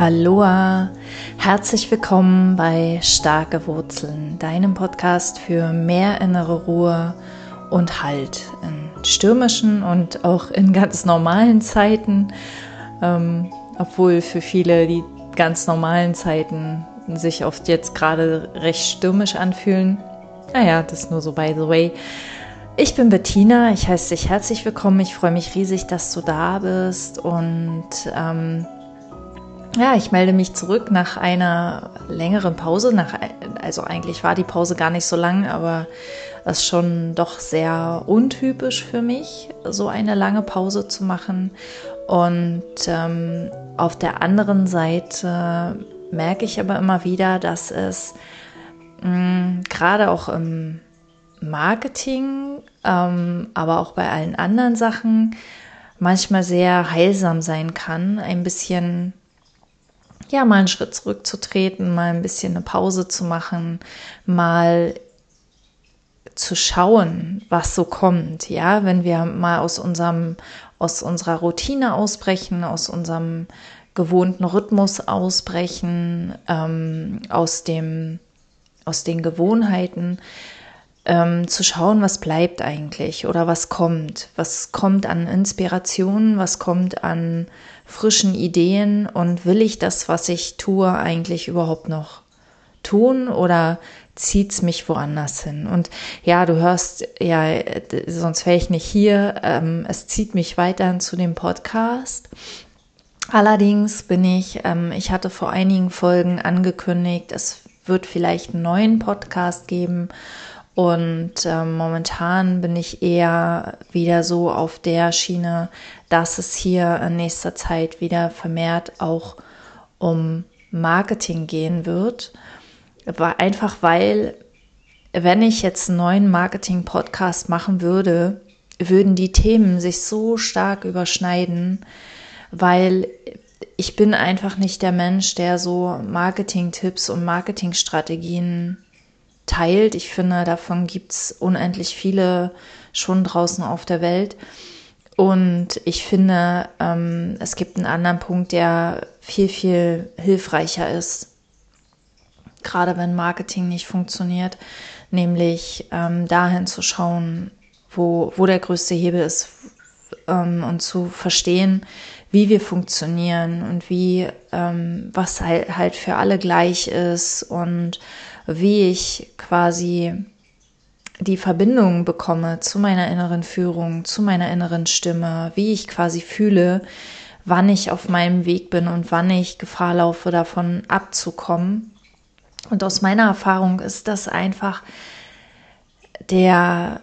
Aloha, herzlich willkommen bei Starke Wurzeln, deinem Podcast für mehr innere Ruhe und Halt in stürmischen und auch in ganz normalen Zeiten, ähm, obwohl für viele die ganz normalen Zeiten sich oft jetzt gerade recht stürmisch anfühlen. Naja, das nur so by the way. Ich bin Bettina, ich heiße dich herzlich willkommen. Ich freue mich riesig, dass du da bist und ähm, ja, ich melde mich zurück nach einer längeren Pause. Nach, also eigentlich war die Pause gar nicht so lang, aber es ist schon doch sehr untypisch für mich, so eine lange Pause zu machen. Und ähm, auf der anderen Seite merke ich aber immer wieder, dass es mh, gerade auch im Marketing, ähm, aber auch bei allen anderen Sachen manchmal sehr heilsam sein kann, ein bisschen ja, mal einen Schritt zurückzutreten, mal ein bisschen eine Pause zu machen, mal zu schauen, was so kommt. Ja, wenn wir mal aus unserem, aus unserer Routine ausbrechen, aus unserem gewohnten Rhythmus ausbrechen, ähm, aus dem, aus den Gewohnheiten, ähm, zu schauen, was bleibt eigentlich oder was kommt, was kommt an Inspiration, was kommt an frischen Ideen und will ich das, was ich tue, eigentlich überhaupt noch tun oder zieht es mich woanders hin? Und ja, du hörst, ja, sonst wäre ich nicht hier. Ähm, es zieht mich weiterhin zu dem Podcast. Allerdings bin ich, ähm, ich hatte vor einigen Folgen angekündigt, es wird vielleicht einen neuen Podcast geben und ähm, momentan bin ich eher wieder so auf der Schiene, dass es hier in nächster Zeit wieder vermehrt auch um Marketing gehen wird. Einfach weil, wenn ich jetzt einen neuen Marketing-Podcast machen würde, würden die Themen sich so stark überschneiden, weil ich bin einfach nicht der Mensch, der so Marketing-Tipps und Marketingstrategien teilt. Ich finde, davon gibt es unendlich viele schon draußen auf der Welt. Und ich finde, ähm, es gibt einen anderen Punkt, der viel, viel hilfreicher ist, gerade wenn Marketing nicht funktioniert, nämlich ähm, dahin zu schauen, wo, wo der größte Hebel ist ähm, und zu verstehen, wie wir funktionieren und wie, ähm, was halt, halt für alle gleich ist und wie ich quasi die Verbindung bekomme zu meiner inneren Führung, zu meiner inneren Stimme, wie ich quasi fühle, wann ich auf meinem Weg bin und wann ich Gefahr laufe, davon abzukommen. Und aus meiner Erfahrung ist das einfach der,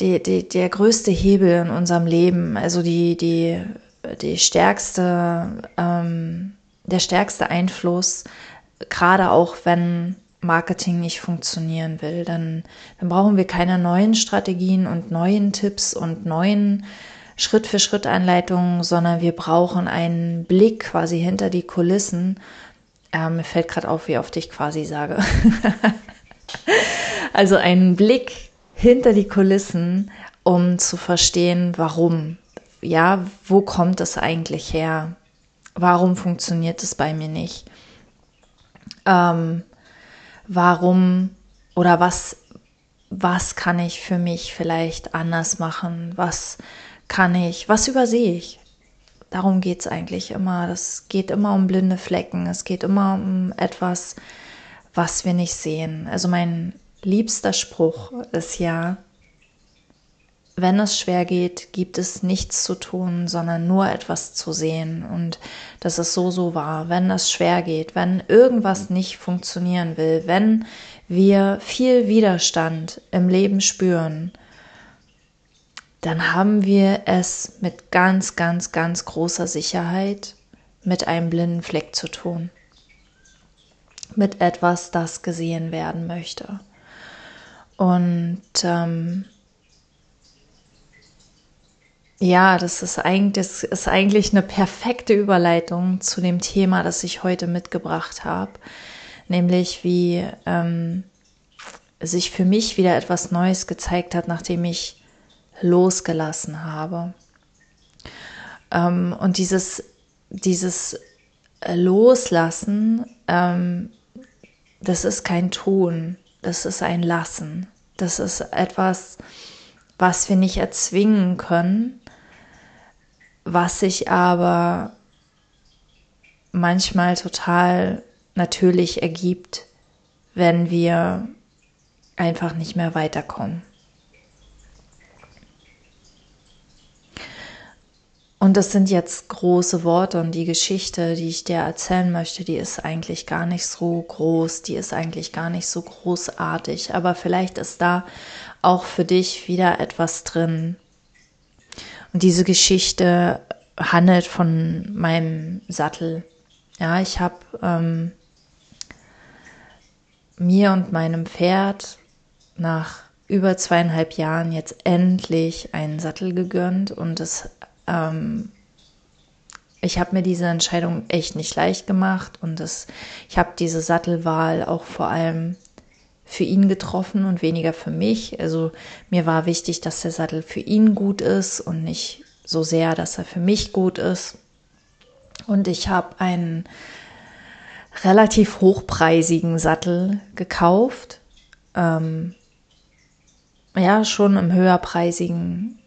der, der, der größte Hebel in unserem Leben, also die, die, die stärkste, ähm, der stärkste Einfluss, gerade auch wenn Marketing nicht funktionieren will, dann, dann brauchen wir keine neuen Strategien und neuen Tipps und neuen Schritt-für-Schritt-Anleitungen, sondern wir brauchen einen Blick quasi hinter die Kulissen. Ähm, mir fällt gerade auf, wie oft ich quasi sage. also einen Blick hinter die Kulissen, um zu verstehen, warum. Ja, wo kommt es eigentlich her? Warum funktioniert es bei mir nicht? Ähm, warum oder was, was kann ich für mich vielleicht anders machen? Was kann ich, was übersehe ich? Darum geht es eigentlich immer. Das geht immer um blinde Flecken. Es geht immer um etwas, was wir nicht sehen. Also mein liebster Spruch ist ja, wenn es schwer geht, gibt es nichts zu tun, sondern nur etwas zu sehen. Und das ist so, so wahr. Wenn es schwer geht, wenn irgendwas nicht funktionieren will, wenn wir viel Widerstand im Leben spüren, dann haben wir es mit ganz, ganz, ganz großer Sicherheit mit einem blinden Fleck zu tun. Mit etwas, das gesehen werden möchte. Und ähm, ja, das ist eigentlich, das ist eigentlich eine perfekte Überleitung zu dem Thema, das ich heute mitgebracht habe, nämlich wie ähm, sich für mich wieder etwas Neues gezeigt hat, nachdem ich losgelassen habe. Ähm, und dieses, dieses Loslassen, ähm, das ist kein Tun, das ist ein Lassen. Das ist etwas, was wir nicht erzwingen können, was sich aber manchmal total natürlich ergibt, wenn wir einfach nicht mehr weiterkommen. Und das sind jetzt große Worte und die Geschichte, die ich dir erzählen möchte, die ist eigentlich gar nicht so groß, die ist eigentlich gar nicht so großartig, aber vielleicht ist da auch für dich wieder etwas drin. Diese Geschichte handelt von meinem Sattel. Ja, ich habe ähm, mir und meinem Pferd nach über zweieinhalb Jahren jetzt endlich einen Sattel gegönnt und es ähm, ich habe mir diese Entscheidung echt nicht leicht gemacht und das, ich habe diese Sattelwahl auch vor allem für ihn getroffen und weniger für mich. Also mir war wichtig, dass der Sattel für ihn gut ist und nicht so sehr, dass er für mich gut ist. Und ich habe einen relativ hochpreisigen Sattel gekauft. Ähm, ja, schon im höherpreisigen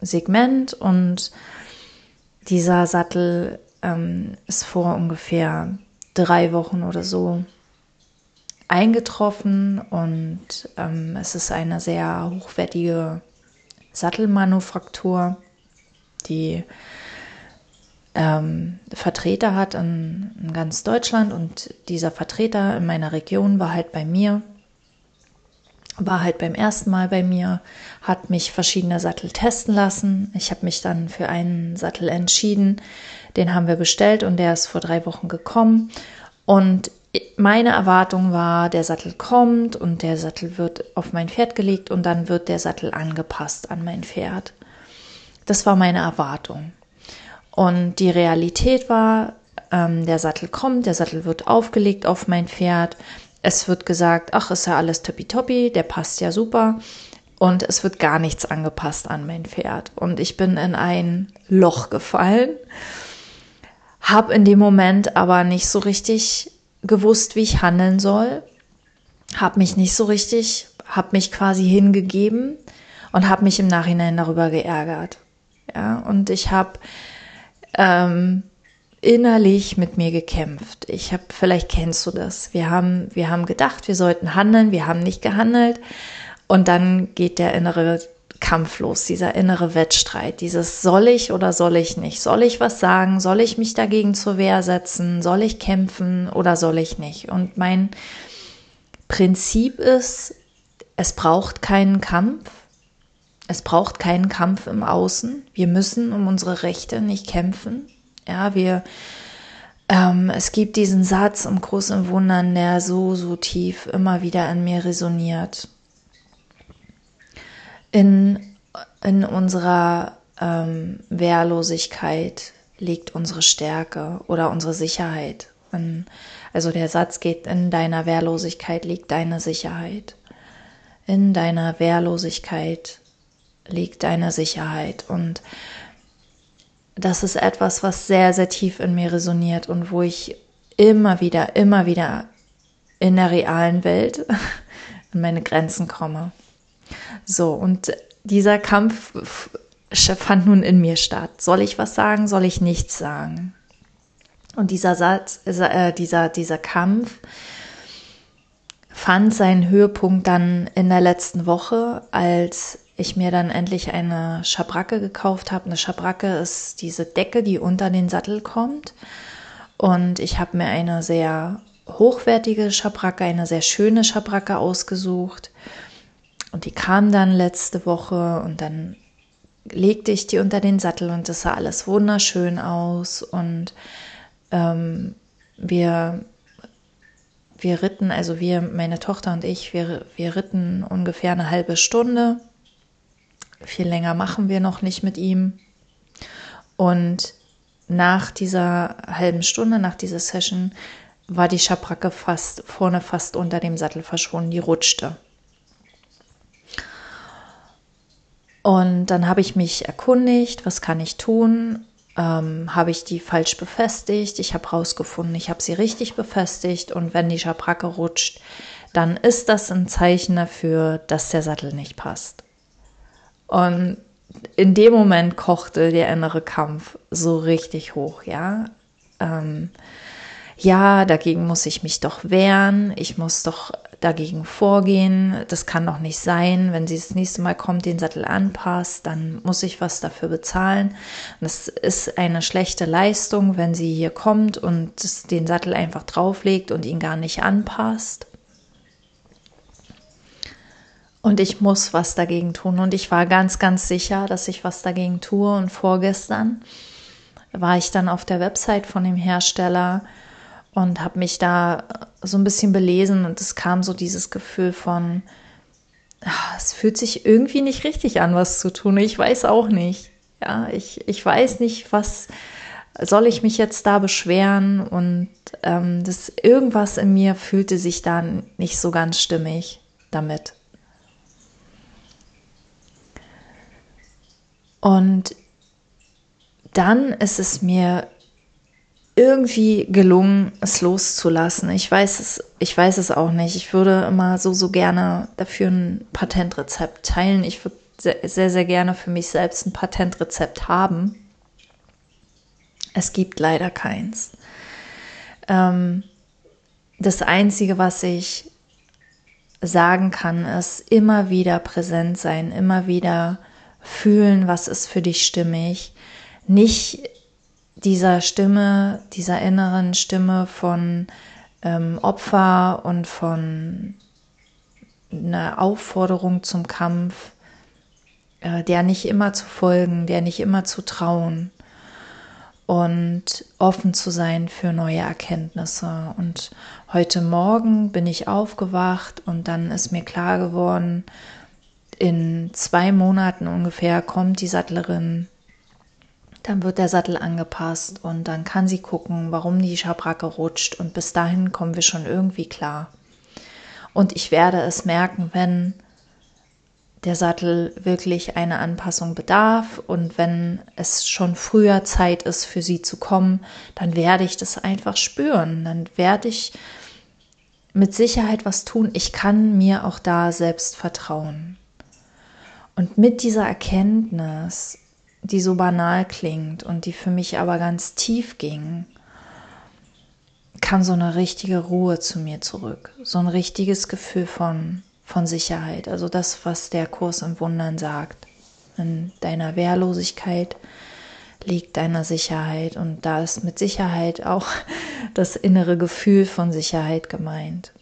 Segment und dieser Sattel ähm, ist vor ungefähr drei Wochen oder so eingetroffen und ähm, es ist eine sehr hochwertige Sattelmanufaktur, die ähm, Vertreter hat in, in ganz Deutschland und dieser Vertreter in meiner Region war halt bei mir war halt beim ersten Mal bei mir, hat mich verschiedene Sattel testen lassen. Ich habe mich dann für einen Sattel entschieden. Den haben wir bestellt und der ist vor drei Wochen gekommen. Und meine Erwartung war, der Sattel kommt und der Sattel wird auf mein Pferd gelegt und dann wird der Sattel angepasst an mein Pferd. Das war meine Erwartung. Und die Realität war, ähm, der Sattel kommt, der Sattel wird aufgelegt auf mein Pferd es wird gesagt, ach, ist ja alles tippitoppi, der passt ja super. Und es wird gar nichts angepasst an mein Pferd. Und ich bin in ein Loch gefallen, habe in dem Moment aber nicht so richtig gewusst, wie ich handeln soll, habe mich nicht so richtig, habe mich quasi hingegeben und habe mich im Nachhinein darüber geärgert. Ja, und ich habe ähm, innerlich mit mir gekämpft. Ich habe, vielleicht kennst du das. Wir haben, wir haben gedacht, wir sollten handeln, wir haben nicht gehandelt. Und dann geht der innere Kampf los, dieser innere Wettstreit, dieses soll ich oder soll ich nicht? Soll ich was sagen? Soll ich mich dagegen zur Wehr setzen? Soll ich kämpfen oder soll ich nicht? Und mein Prinzip ist, es braucht keinen Kampf. Es braucht keinen Kampf im Außen. Wir müssen um unsere Rechte nicht kämpfen. Ja, wir, ähm, es gibt diesen Satz im großen Wundern, der so, so tief immer wieder an mir resoniert. In, in unserer ähm, Wehrlosigkeit liegt unsere Stärke oder unsere Sicherheit. In, also der Satz geht, in deiner Wehrlosigkeit liegt deine Sicherheit. In deiner Wehrlosigkeit liegt deine Sicherheit. Und das ist etwas, was sehr, sehr tief in mir resoniert und wo ich immer wieder, immer wieder in der realen Welt an meine Grenzen komme. So, und dieser Kampf fand nun in mir statt. Soll ich was sagen? Soll ich nichts sagen? Und dieser Satz, äh, dieser, dieser Kampf fand seinen Höhepunkt dann in der letzten Woche, als ich mir dann endlich eine Schabracke gekauft habe. Eine Schabracke ist diese Decke, die unter den Sattel kommt. Und ich habe mir eine sehr hochwertige Schabracke, eine sehr schöne Schabracke ausgesucht. Und die kam dann letzte Woche und dann legte ich die unter den Sattel und das sah alles wunderschön aus. Und ähm, wir, wir ritten, also wir, meine Tochter und ich, wir, wir ritten ungefähr eine halbe Stunde viel länger machen wir noch nicht mit ihm. Und nach dieser halben Stunde, nach dieser Session, war die Schabracke fast vorne fast unter dem Sattel verschwunden, die rutschte. Und dann habe ich mich erkundigt, was kann ich tun? ähm, habe ich die falsch befestigt. Ich habe herausgefunden, ich habe sie richtig befestigt und wenn die Schabracke rutscht, dann ist das ein Zeichen dafür, dass der Sattel nicht passt. Und in dem Moment kochte der innere Kampf so richtig hoch, ja. Ähm, ja, dagegen muss ich mich doch wehren, ich muss doch dagegen vorgehen, das kann doch nicht sein, wenn sie das nächste Mal kommt, den Sattel anpasst, dann muss ich was dafür bezahlen. Das ist eine schlechte Leistung, wenn sie hier kommt und den Sattel einfach drauflegt und ihn gar nicht anpasst. Und ich muss was dagegen tun. Und ich war ganz, ganz sicher, dass ich was dagegen tue. Und vorgestern war ich dann auf der Website von dem Hersteller und habe mich da so ein bisschen belesen und es kam so dieses Gefühl von, ach, es fühlt sich irgendwie nicht richtig an, was zu tun. Ich weiß auch nicht. Ja, ich, ich weiß nicht, was soll ich mich jetzt da beschweren und ähm, das irgendwas in mir fühlte sich dann nicht so ganz stimmig damit. Und dann ist es mir irgendwie gelungen, es loszulassen. Ich weiß es, ich weiß es auch nicht. Ich würde immer so, so gerne dafür ein Patentrezept teilen. Ich würde sehr, sehr, gerne für mich selbst ein Patentrezept haben. Es gibt leider keins. Ähm, das Einzige, was ich sagen kann, ist immer wieder präsent sein, immer wieder fühlen, was ist für dich stimmig. Nicht dieser Stimme, dieser inneren Stimme von ähm, Opfer und von einer Aufforderung zum Kampf, äh, der nicht immer zu folgen, der nicht immer zu trauen und offen zu sein für neue Erkenntnisse. Und heute Morgen bin ich aufgewacht und dann ist mir klar geworden, in zwei Monaten ungefähr kommt die Sattlerin dann wird der Sattel angepasst und dann kann sie gucken, warum die Schabracke rutscht und bis dahin kommen wir schon irgendwie klar. Und ich werde es merken, wenn der Sattel wirklich eine Anpassung bedarf und wenn es schon früher Zeit ist, für sie zu kommen, dann werde ich das einfach spüren. Dann werde ich mit Sicherheit was tun. Ich kann mir auch da selbst vertrauen. Und mit dieser Erkenntnis die so banal klingt und die für mich aber ganz tief ging, kam so eine richtige Ruhe zu mir zurück. So ein richtiges Gefühl von, von Sicherheit. Also das, was der Kurs im Wundern sagt. In deiner Wehrlosigkeit liegt deiner Sicherheit und da ist mit Sicherheit auch das innere Gefühl von Sicherheit gemeint.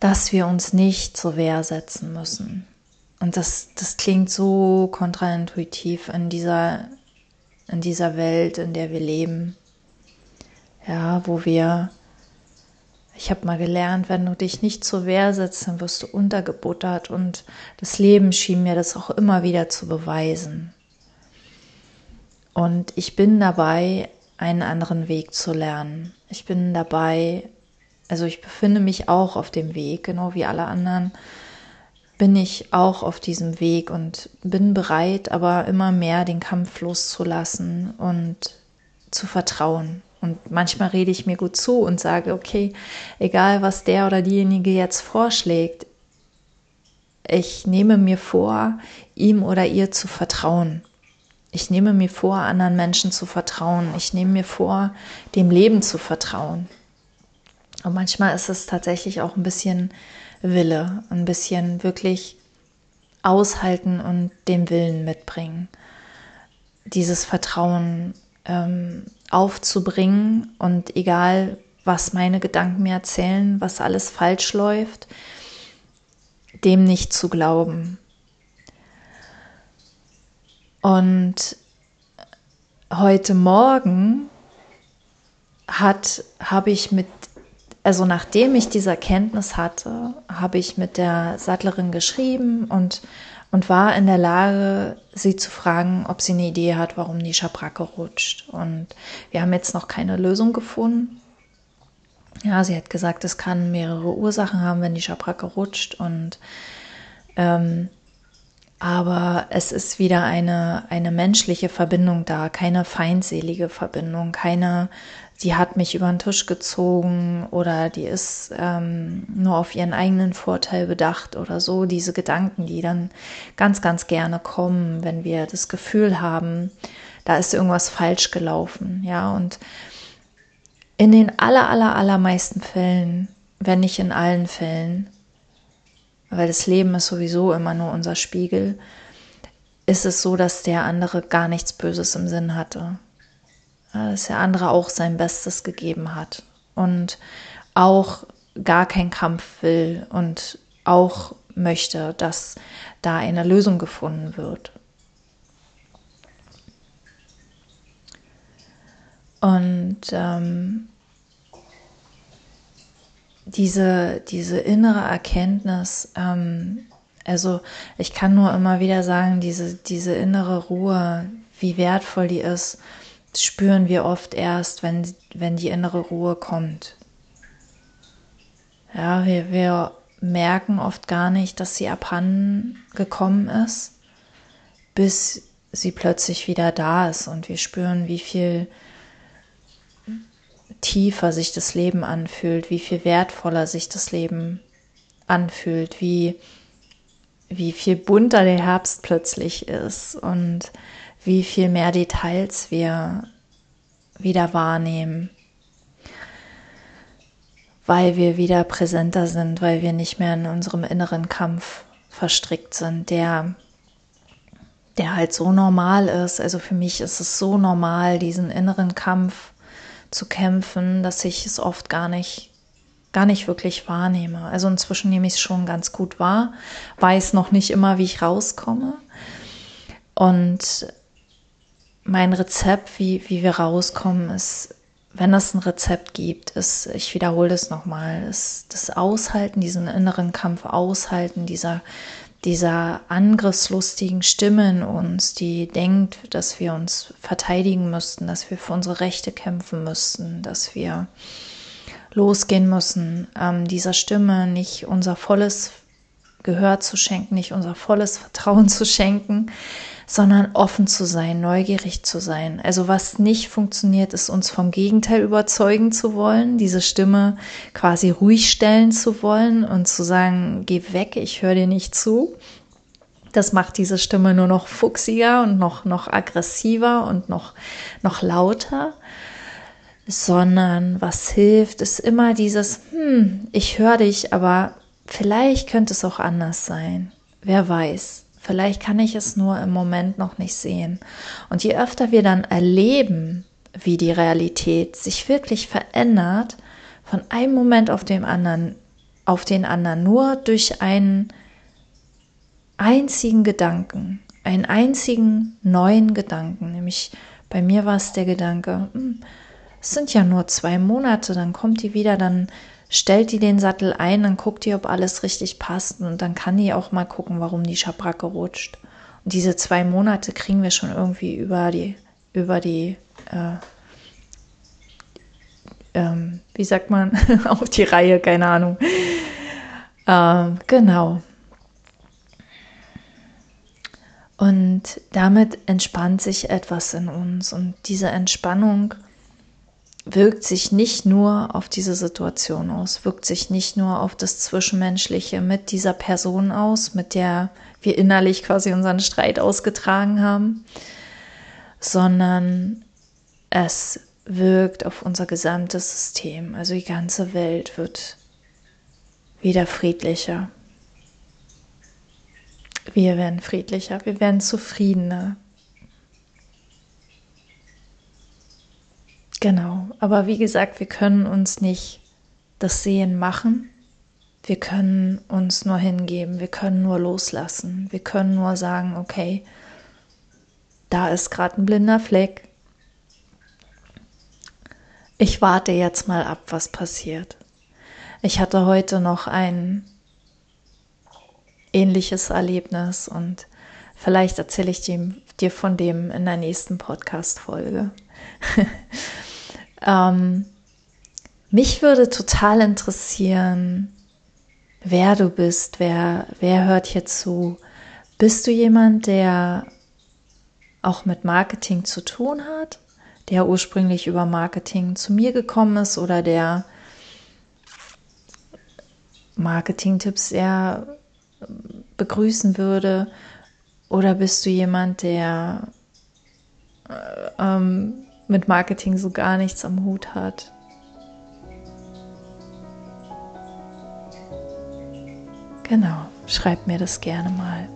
Dass wir uns nicht zur Wehr setzen müssen, und das, das klingt so kontraintuitiv in dieser, in dieser Welt, in der wir leben. Ja, wo wir, ich habe mal gelernt, wenn du dich nicht zur Wehr setzt, dann wirst du untergebuttert. Und das Leben schien mir das auch immer wieder zu beweisen. Und ich bin dabei, einen anderen Weg zu lernen. Ich bin dabei, also ich befinde mich auch auf dem Weg, genau wie alle anderen bin ich auch auf diesem Weg und bin bereit, aber immer mehr den Kampf loszulassen und zu vertrauen. Und manchmal rede ich mir gut zu und sage, okay, egal was der oder diejenige jetzt vorschlägt, ich nehme mir vor, ihm oder ihr zu vertrauen. Ich nehme mir vor, anderen Menschen zu vertrauen. Ich nehme mir vor, dem Leben zu vertrauen. Und manchmal ist es tatsächlich auch ein bisschen Wille, ein bisschen wirklich aushalten und den Willen mitbringen. Dieses Vertrauen ähm, aufzubringen und egal, was meine Gedanken mir erzählen, was alles falsch läuft, dem nicht zu glauben. Und heute Morgen hat, habe ich mit also nachdem ich diese Erkenntnis hatte, habe ich mit der Sattlerin geschrieben und, und war in der Lage, sie zu fragen, ob sie eine Idee hat, warum die Schabracke rutscht. Und wir haben jetzt noch keine Lösung gefunden. Ja, sie hat gesagt, es kann mehrere Ursachen haben, wenn die Schabracke rutscht. Und ähm, aber es ist wieder eine, eine menschliche Verbindung da, keine feindselige Verbindung, keine, die hat mich über den Tisch gezogen oder die ist ähm, nur auf ihren eigenen Vorteil bedacht oder so. Diese Gedanken, die dann ganz, ganz gerne kommen, wenn wir das Gefühl haben, da ist irgendwas falsch gelaufen, ja, und in den aller, aller, allermeisten Fällen, wenn nicht in allen Fällen, weil das Leben ist sowieso immer nur unser Spiegel, ist es so, dass der andere gar nichts Böses im Sinn hatte. Dass der andere auch sein Bestes gegeben hat und auch gar keinen Kampf will und auch möchte, dass da eine Lösung gefunden wird. Und ähm, diese, diese innere Erkenntnis, ähm, also ich kann nur immer wieder sagen, diese, diese innere Ruhe, wie wertvoll die ist, spüren wir oft erst, wenn, wenn die innere Ruhe kommt. Ja, wir, wir merken oft gar nicht, dass sie abhanden gekommen ist, bis sie plötzlich wieder da ist und wir spüren, wie viel tiefer sich das Leben anfühlt, wie viel wertvoller sich das Leben anfühlt, wie, wie viel bunter der Herbst plötzlich ist und wie viel mehr Details wir wieder wahrnehmen, weil wir wieder präsenter sind, weil wir nicht mehr in unserem inneren Kampf verstrickt sind, der der halt so normal ist. Also für mich ist es so normal, diesen inneren Kampf zu kämpfen, dass ich es oft gar nicht gar nicht wirklich wahrnehme. Also inzwischen nehme ich es schon ganz gut wahr, weiß noch nicht immer, wie ich rauskomme. Und mein Rezept, wie, wie wir rauskommen, ist, wenn es ein Rezept gibt, ist, ich wiederhole das nochmal, ist das Aushalten, diesen inneren Kampf aushalten, dieser dieser angriffslustigen Stimme in uns, die denkt, dass wir uns verteidigen müssten, dass wir für unsere Rechte kämpfen müssten, dass wir losgehen müssen, ähm, dieser Stimme nicht unser volles Gehör zu schenken, nicht unser volles Vertrauen zu schenken, sondern offen zu sein, neugierig zu sein. Also was nicht funktioniert, ist uns vom Gegenteil überzeugen zu wollen, diese Stimme quasi ruhig stellen zu wollen und zu sagen, geh weg, ich höre dir nicht zu. Das macht diese Stimme nur noch fuchsiger und noch, noch aggressiver und noch, noch lauter. Sondern was hilft, ist immer dieses, hm, ich höre dich, aber vielleicht könnte es auch anders sein. Wer weiß. Vielleicht kann ich es nur im Moment noch nicht sehen. Und je öfter wir dann erleben, wie die Realität sich wirklich verändert, von einem Moment auf den anderen, auf den anderen, nur durch einen einzigen Gedanken, einen einzigen neuen Gedanken, nämlich bei mir war es der Gedanke, hm, es sind ja nur zwei Monate, dann kommt die wieder, dann stellt die den Sattel ein, dann guckt die, ob alles richtig passt und dann kann die auch mal gucken, warum die Schabracke rutscht. Und diese zwei Monate kriegen wir schon irgendwie über die, über die, äh, ähm, wie sagt man, auf die Reihe, keine Ahnung. Ähm, genau. Und damit entspannt sich etwas in uns und diese Entspannung wirkt sich nicht nur auf diese Situation aus, wirkt sich nicht nur auf das Zwischenmenschliche mit dieser Person aus, mit der wir innerlich quasi unseren Streit ausgetragen haben, sondern es wirkt auf unser gesamtes System. Also die ganze Welt wird wieder friedlicher. Wir werden friedlicher, wir werden zufriedener, Genau, aber wie gesagt, wir können uns nicht das Sehen machen. Wir können uns nur hingeben, wir können nur loslassen, wir können nur sagen, okay, da ist gerade ein blinder Fleck. Ich warte jetzt mal ab, was passiert. Ich hatte heute noch ein ähnliches Erlebnis und vielleicht erzähle ich dir von dem in der nächsten Podcast-Folge. Ähm, mich würde total interessieren, wer du bist, wer, wer hört hier zu. Bist du jemand, der auch mit Marketing zu tun hat, der ursprünglich über Marketing zu mir gekommen ist oder der Marketing-Tipps eher begrüßen würde? Oder bist du jemand, der äh, ähm, mit Marketing so gar nichts am Hut hat? Genau, schreib mir das gerne mal.